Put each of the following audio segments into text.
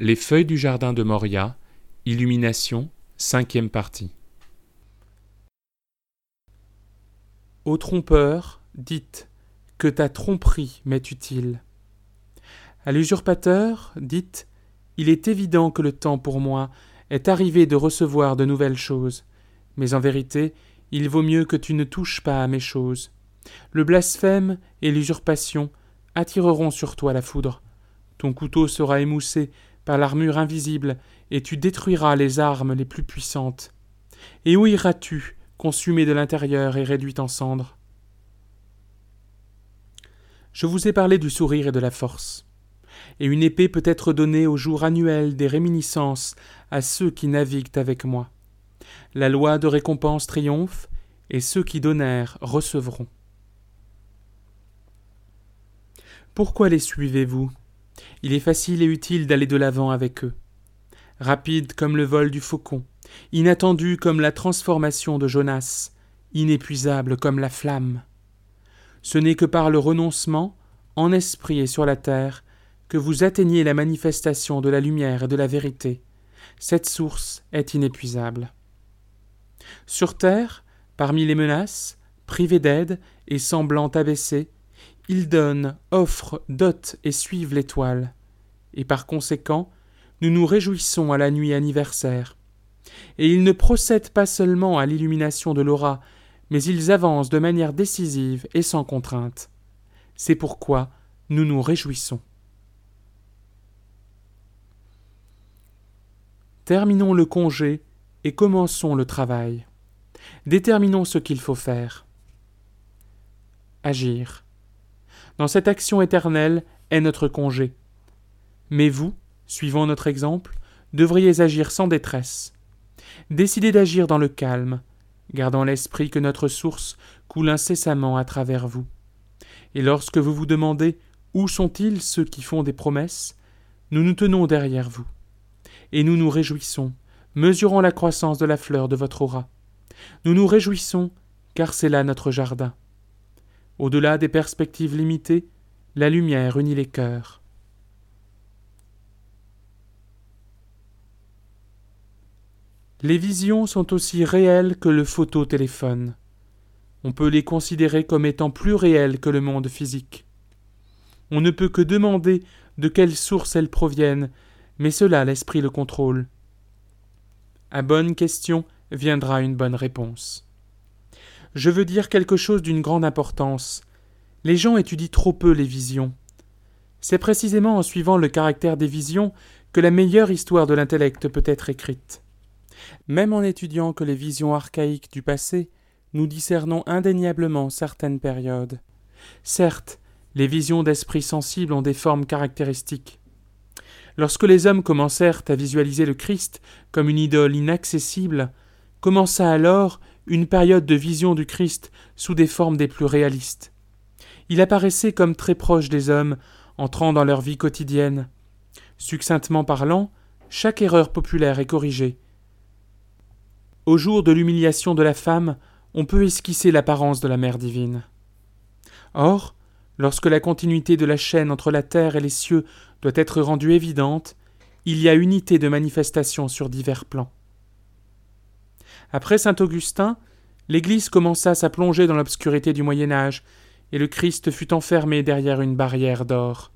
les feuilles du jardin de Moria, Illumination, cinquième partie. Ô trompeur, dites que ta tromperie m'est utile. À l'usurpateur, dites il est évident que le temps pour moi est arrivé de recevoir de nouvelles choses, mais en vérité, il vaut mieux que tu ne touches pas à mes choses. Le blasphème et l'usurpation attireront sur toi la foudre. Ton couteau sera émoussé par l'armure invisible, et tu détruiras les armes les plus puissantes. Et où iras-tu, consumé de l'intérieur et réduit en cendres? Je vous ai parlé du sourire et de la force. Et une épée peut être donnée au jour annuel des réminiscences à ceux qui naviguent avec moi. La loi de récompense triomphe, et ceux qui donnèrent recevront. Pourquoi les suivez-vous? Il est facile et utile d'aller de l'avant avec eux. Rapide comme le vol du faucon, inattendu comme la transformation de Jonas, inépuisable comme la flamme. Ce n'est que par le renoncement, en esprit et sur la terre, que vous atteignez la manifestation de la lumière et de la vérité. Cette source est inépuisable. Sur terre, parmi les menaces, privés d'aide et semblant abaissés, ils donnent, offrent, dotent et suivent l'étoile. Et par conséquent, nous nous réjouissons à la nuit anniversaire. Et ils ne procèdent pas seulement à l'illumination de l'aura, mais ils avancent de manière décisive et sans contrainte. C'est pourquoi nous nous réjouissons. Terminons le congé et commençons le travail. Déterminons ce qu'il faut faire. Agir dans cette action éternelle est notre congé. Mais vous, suivant notre exemple, devriez agir sans détresse. Décidez d'agir dans le calme, gardant l'esprit que notre source coule incessamment à travers vous. Et lorsque vous vous demandez où sont-ils ceux qui font des promesses, nous nous tenons derrière vous. Et nous nous réjouissons, mesurant la croissance de la fleur de votre aura. Nous nous réjouissons, car c'est là notre jardin. Au-delà des perspectives limitées, la lumière unit les cœurs. Les visions sont aussi réelles que le phototéléphone. On peut les considérer comme étant plus réelles que le monde physique. On ne peut que demander de quelle source elles proviennent, mais cela l'esprit le contrôle. À bonne question viendra une bonne réponse je veux dire quelque chose d'une grande importance. Les gens étudient trop peu les visions. C'est précisément en suivant le caractère des visions que la meilleure histoire de l'intellect peut être écrite. Même en étudiant que les visions archaïques du passé, nous discernons indéniablement certaines périodes. Certes, les visions d'esprit sensible ont des formes caractéristiques. Lorsque les hommes commencèrent à visualiser le Christ comme une idole inaccessible, commença alors une période de vision du Christ sous des formes des plus réalistes. Il apparaissait comme très proche des hommes, entrant dans leur vie quotidienne. Succinctement parlant, chaque erreur populaire est corrigée. Au jour de l'humiliation de la femme, on peut esquisser l'apparence de la mère divine. Or, lorsque la continuité de la chaîne entre la terre et les cieux doit être rendue évidente, il y a unité de manifestation sur divers plans. Après saint Augustin, l'Église commença sa plongée dans l'obscurité du Moyen Âge, et le Christ fut enfermé derrière une barrière d'or.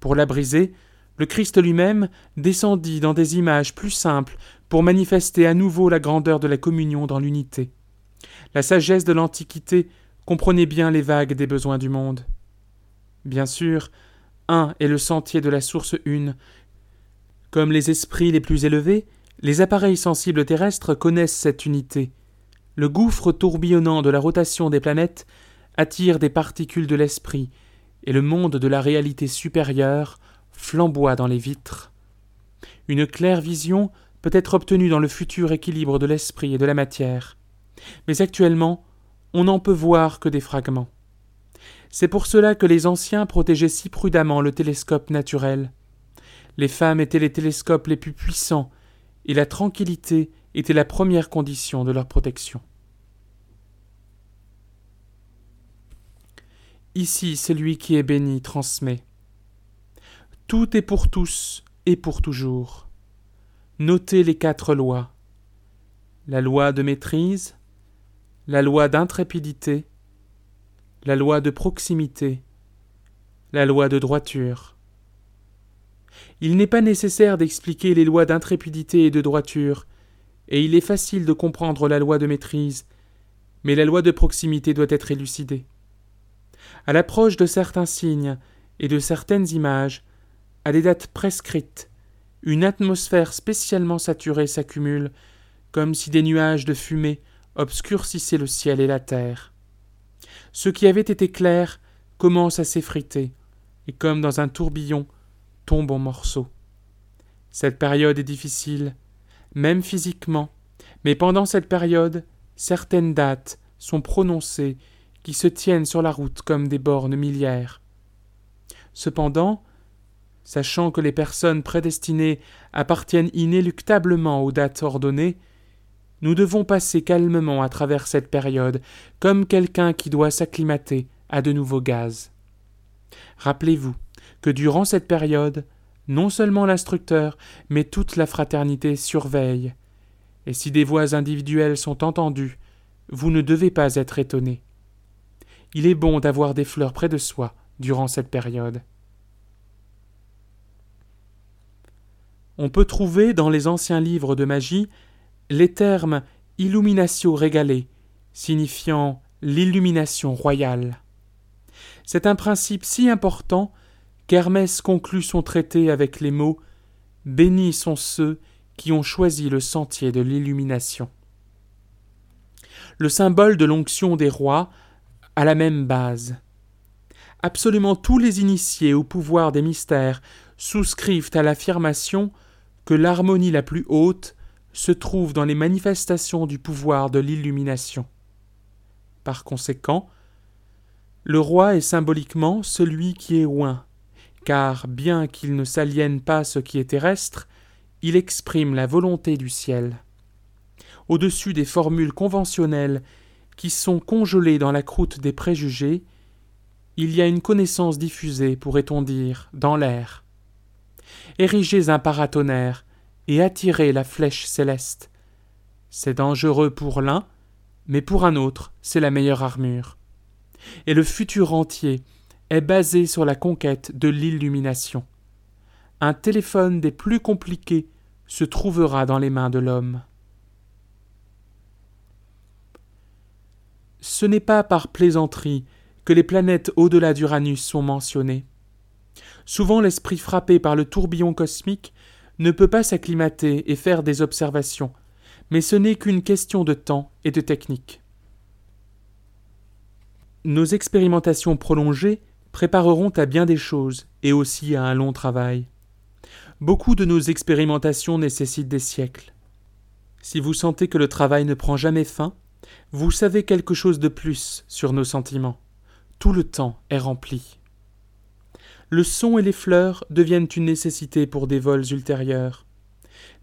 Pour la briser, le Christ lui-même descendit dans des images plus simples pour manifester à nouveau la grandeur de la communion dans l'unité. La sagesse de l'Antiquité comprenait bien les vagues des besoins du monde. Bien sûr, un est le sentier de la source une. Comme les esprits les plus élevés, les appareils sensibles terrestres connaissent cette unité. Le gouffre tourbillonnant de la rotation des planètes attire des particules de l'esprit, et le monde de la réalité supérieure flamboie dans les vitres. Une claire vision peut être obtenue dans le futur équilibre de l'esprit et de la matière. Mais actuellement, on n'en peut voir que des fragments. C'est pour cela que les anciens protégeaient si prudemment le télescope naturel. Les femmes étaient les télescopes les plus puissants, et la tranquillité était la première condition de leur protection. Ici celui qui est béni transmet. Tout est pour tous et pour toujours. Notez les quatre lois. La loi de maîtrise, la loi d'intrépidité, la loi de proximité, la loi de droiture. Il n'est pas nécessaire d'expliquer les lois d'intrépidité et de droiture, et il est facile de comprendre la loi de maîtrise, mais la loi de proximité doit être élucidée. À l'approche de certains signes et de certaines images, à des dates prescrites, une atmosphère spécialement saturée s'accumule, comme si des nuages de fumée obscurcissaient le ciel et la terre. Ce qui avait été clair commence à s'effriter, et comme dans un tourbillon, tombe en morceaux. Cette période est difficile, même physiquement, mais pendant cette période, certaines dates sont prononcées qui se tiennent sur la route comme des bornes millières. Cependant, sachant que les personnes prédestinées appartiennent inéluctablement aux dates ordonnées, nous devons passer calmement à travers cette période, comme quelqu'un qui doit s'acclimater à de nouveaux gaz. Rappelez-vous que durant cette période, non seulement l'instructeur, mais toute la fraternité surveille. Et si des voix individuelles sont entendues, vous ne devez pas être étonné. Il est bon d'avoir des fleurs près de soi durant cette période. On peut trouver dans les anciens livres de magie les termes illuminatio regale, signifiant l'illumination royale. C'est un principe si important qu'Hermès conclut son traité avec les mots Bénis sont ceux qui ont choisi le sentier de l'illumination. Le symbole de l'onction des rois a la même base. Absolument tous les initiés au pouvoir des mystères souscrivent à l'affirmation que l'harmonie la plus haute se trouve dans les manifestations du pouvoir de l'illumination. Par conséquent, le roi est symboliquement celui qui est oint, car bien qu'il ne s'aliène pas ce qui est terrestre, il exprime la volonté du ciel. Au-dessus des formules conventionnelles qui sont congelées dans la croûte des préjugés, il y a une connaissance diffusée, pourrait-on dire, dans l'air. Érigez un paratonnerre et attirez la flèche céleste. C'est dangereux pour l'un, mais pour un autre, c'est la meilleure armure. Et le futur entier est basé sur la conquête de l'illumination. Un téléphone des plus compliqués se trouvera dans les mains de l'homme. Ce n'est pas par plaisanterie que les planètes au-delà d'Uranus sont mentionnées. Souvent l'esprit frappé par le tourbillon cosmique ne peut pas s'acclimater et faire des observations, mais ce n'est qu'une question de temps et de technique. Nos expérimentations prolongées prépareront à bien des choses et aussi à un long travail. Beaucoup de nos expérimentations nécessitent des siècles. Si vous sentez que le travail ne prend jamais fin, vous savez quelque chose de plus sur nos sentiments. Tout le temps est rempli le son et les fleurs deviennent une nécessité pour des vols ultérieurs.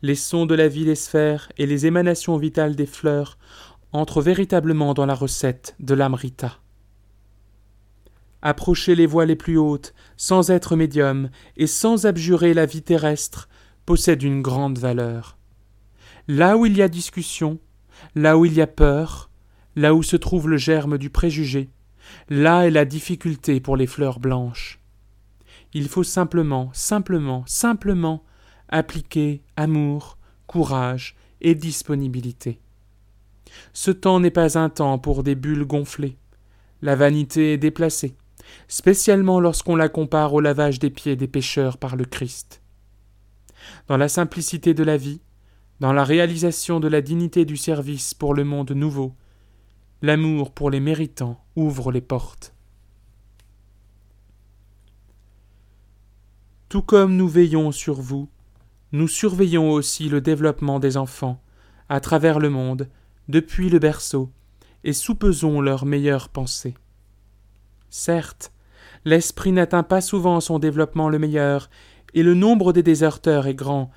Les sons de la vie des sphères et les émanations vitales des fleurs entrent véritablement dans la recette de l'amrita. Approcher les voies les plus hautes, sans être médium et sans abjurer la vie terrestre, possède une grande valeur. Là où il y a discussion, là où il y a peur, là où se trouve le germe du préjugé, là est la difficulté pour les fleurs blanches. Il faut simplement, simplement, simplement appliquer amour, courage et disponibilité. Ce temps n'est pas un temps pour des bulles gonflées. La vanité est déplacée, spécialement lorsqu'on la compare au lavage des pieds des pécheurs par le Christ. Dans la simplicité de la vie, dans la réalisation de la dignité du service pour le monde nouveau, l'amour pour les méritants ouvre les portes. Tout comme nous veillons sur vous, nous surveillons aussi le développement des enfants, à travers le monde, depuis le berceau, et soupesons leurs meilleures pensées. Certes, l'esprit n'atteint pas souvent son développement le meilleur, et le nombre des déserteurs est grand,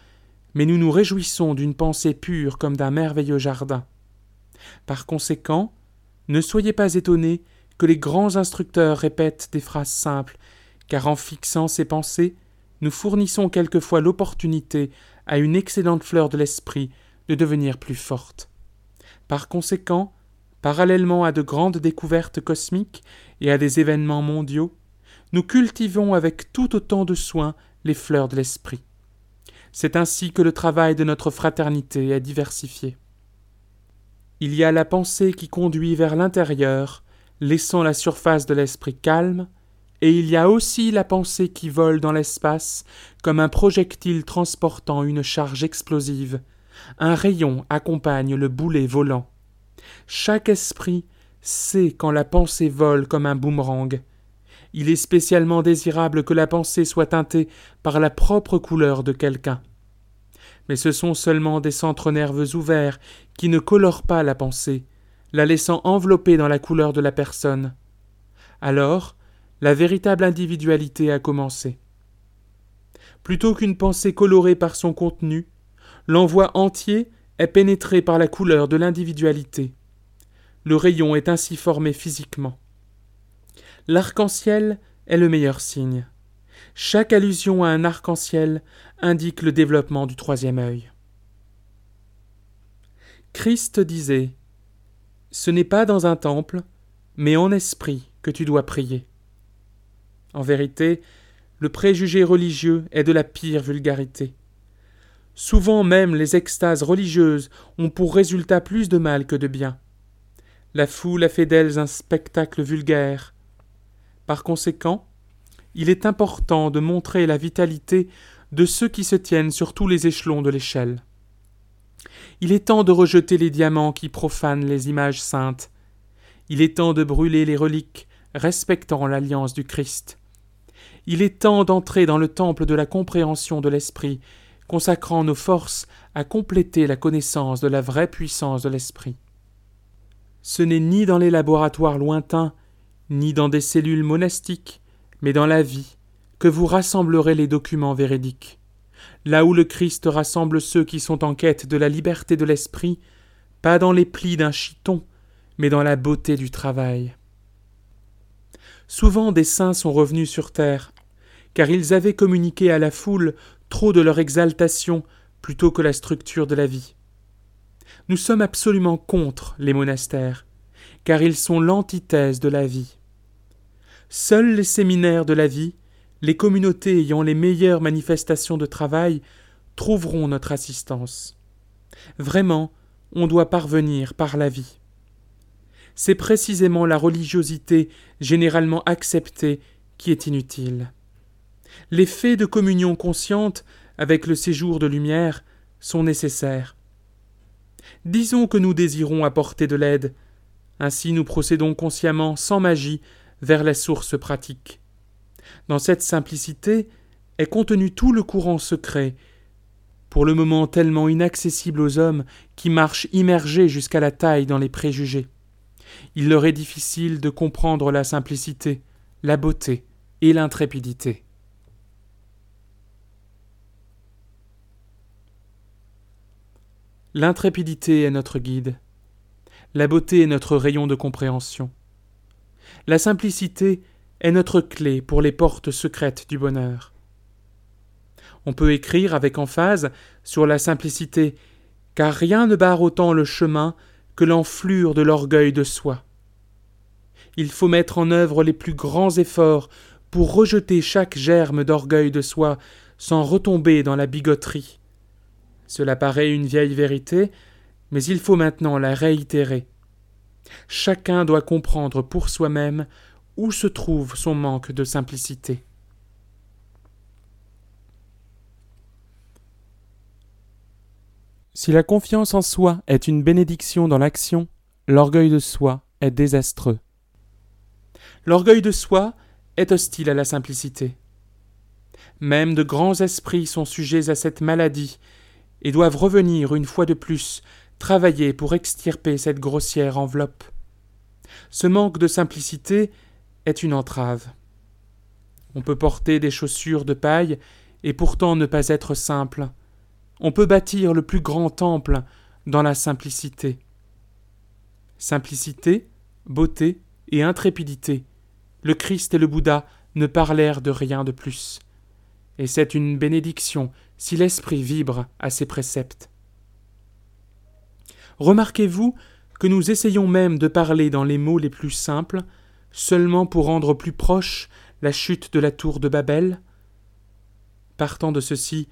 mais nous nous réjouissons d'une pensée pure comme d'un merveilleux jardin. Par conséquent, ne soyez pas étonnés que les grands instructeurs répètent des phrases simples, car en fixant ces pensées, nous fournissons quelquefois l'opportunité à une excellente fleur de l'esprit de devenir plus forte. Par conséquent, parallèlement à de grandes découvertes cosmiques et à des événements mondiaux, nous cultivons avec tout autant de soin les fleurs de l'esprit. C'est ainsi que le travail de notre fraternité est diversifié. Il y a la pensée qui conduit vers l'intérieur, laissant la surface de l'esprit calme, et il y a aussi la pensée qui vole dans l'espace comme un projectile transportant une charge explosive. Un rayon accompagne le boulet volant. Chaque esprit sait quand la pensée vole comme un boomerang. Il est spécialement désirable que la pensée soit teintée par la propre couleur de quelqu'un. Mais ce sont seulement des centres nerveux ouverts qui ne colorent pas la pensée, la laissant envelopper dans la couleur de la personne. Alors, la véritable individualité a commencé. Plutôt qu'une pensée colorée par son contenu, l'envoi entier est pénétré par la couleur de l'individualité. Le rayon est ainsi formé physiquement. L'arc-en-ciel est le meilleur signe. Chaque allusion à un arc-en-ciel indique le développement du troisième œil. Christ disait Ce n'est pas dans un temple, mais en esprit que tu dois prier. En vérité, le préjugé religieux est de la pire vulgarité. Souvent même les extases religieuses ont pour résultat plus de mal que de bien. La foule a fait d'elles un spectacle vulgaire. Par conséquent, il est important de montrer la vitalité de ceux qui se tiennent sur tous les échelons de l'échelle. Il est temps de rejeter les diamants qui profanent les images saintes. Il est temps de brûler les reliques respectant l'alliance du Christ. Il est temps d'entrer dans le temple de la compréhension de l'esprit, consacrant nos forces à compléter la connaissance de la vraie puissance de l'esprit. Ce n'est ni dans les laboratoires lointains, ni dans des cellules monastiques, mais dans la vie, que vous rassemblerez les documents véridiques. Là où le Christ rassemble ceux qui sont en quête de la liberté de l'esprit, pas dans les plis d'un chiton, mais dans la beauté du travail. Souvent des saints sont revenus sur terre, car ils avaient communiqué à la foule trop de leur exaltation plutôt que la structure de la vie. Nous sommes absolument contre les monastères, car ils sont l'antithèse de la vie. Seuls les séminaires de la vie, les communautés ayant les meilleures manifestations de travail, trouveront notre assistance. Vraiment, on doit parvenir par la vie c'est précisément la religiosité généralement acceptée qui est inutile. Les faits de communion consciente avec le séjour de lumière sont nécessaires. Disons que nous désirons apporter de l'aide, ainsi nous procédons consciemment, sans magie, vers la source pratique. Dans cette simplicité est contenu tout le courant secret, pour le moment tellement inaccessible aux hommes qui marchent immergés jusqu'à la taille dans les préjugés il leur est difficile de comprendre la simplicité, la beauté et l'intrépidité. L'intrépidité est notre guide, la beauté est notre rayon de compréhension, la simplicité est notre clé pour les portes secrètes du bonheur. On peut écrire avec emphase sur la simplicité, car rien ne barre autant le chemin que l'enflure de l'orgueil de soi. Il faut mettre en œuvre les plus grands efforts pour rejeter chaque germe d'orgueil de soi sans retomber dans la bigoterie. Cela paraît une vieille vérité, mais il faut maintenant la réitérer. Chacun doit comprendre pour soi-même où se trouve son manque de simplicité. Si la confiance en soi est une bénédiction dans l'action, l'orgueil de soi est désastreux. L'orgueil de soi est hostile à la simplicité. Même de grands esprits sont sujets à cette maladie, et doivent revenir une fois de plus travailler pour extirper cette grossière enveloppe. Ce manque de simplicité est une entrave. On peut porter des chaussures de paille et pourtant ne pas être simple. On peut bâtir le plus grand temple dans la simplicité. Simplicité, beauté et intrépidité. Le Christ et le Bouddha ne parlèrent de rien de plus. Et c'est une bénédiction si l'esprit vibre à ses préceptes. Remarquez-vous que nous essayons même de parler dans les mots les plus simples, seulement pour rendre plus proche la chute de la tour de Babel Partant de ceci,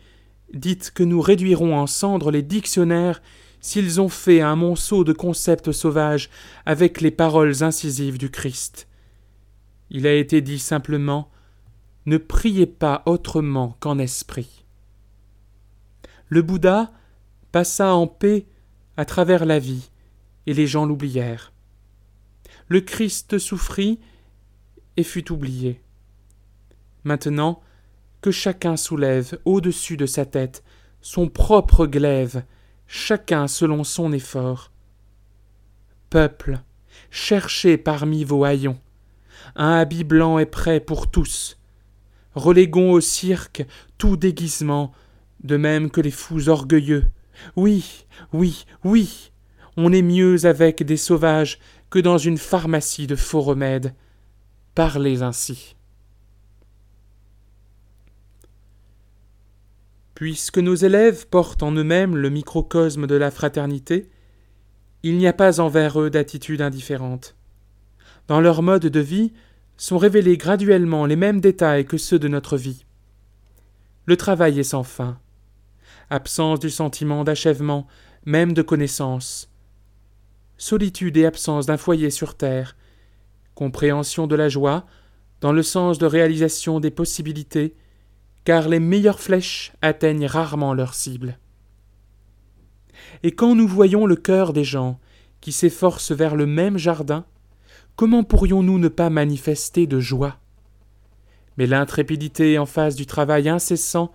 dites que nous réduirons en cendres les dictionnaires s'ils ont fait un monceau de concepts sauvages avec les paroles incisives du Christ. Il a été dit simplement Ne priez pas autrement qu'en esprit. Le Bouddha passa en paix à travers la vie, et les gens l'oublièrent. Le Christ souffrit et fut oublié. Maintenant, que chacun soulève au-dessus de sa tête son propre glaive, chacun selon son effort. Peuple, cherchez parmi vos haillons. Un habit blanc est prêt pour tous. Reléguons au cirque tout déguisement, de même que les fous orgueilleux. Oui, oui, oui, on est mieux avec des sauvages que dans une pharmacie de faux remèdes. Parlez ainsi. Puisque nos élèves portent en eux-mêmes le microcosme de la fraternité, il n'y a pas envers eux d'attitude indifférente. Dans leur mode de vie sont révélés graduellement les mêmes détails que ceux de notre vie. Le travail est sans fin. Absence du sentiment d'achèvement, même de connaissance. Solitude et absence d'un foyer sur terre. Compréhension de la joie, dans le sens de réalisation des possibilités, car les meilleures flèches atteignent rarement leur cible. Et quand nous voyons le cœur des gens qui s'efforcent vers le même jardin, comment pourrions-nous ne pas manifester de joie? Mais l'intrépidité en face du travail incessant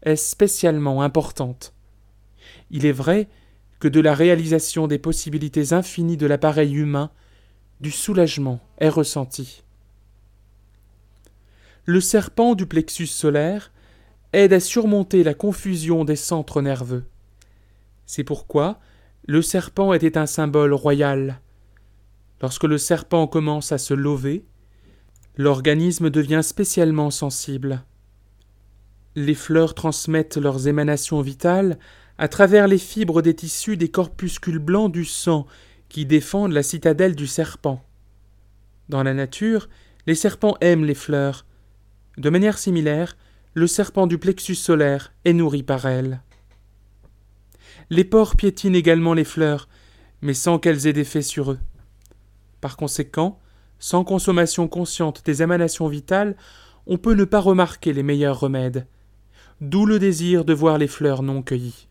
est spécialement importante. Il est vrai que de la réalisation des possibilités infinies de l'appareil humain, du soulagement est ressenti le serpent du plexus solaire aide à surmonter la confusion des centres nerveux. C'est pourquoi le serpent était un symbole royal. Lorsque le serpent commence à se lever, l'organisme devient spécialement sensible. Les fleurs transmettent leurs émanations vitales à travers les fibres des tissus des corpuscules blancs du sang qui défendent la citadelle du serpent. Dans la nature, les serpents aiment les fleurs, de manière similaire, le serpent du plexus solaire est nourri par elle. Les porcs piétinent également les fleurs, mais sans qu'elles aient d'effet sur eux. Par conséquent, sans consommation consciente des émanations vitales, on peut ne pas remarquer les meilleurs remèdes, d'où le désir de voir les fleurs non cueillies.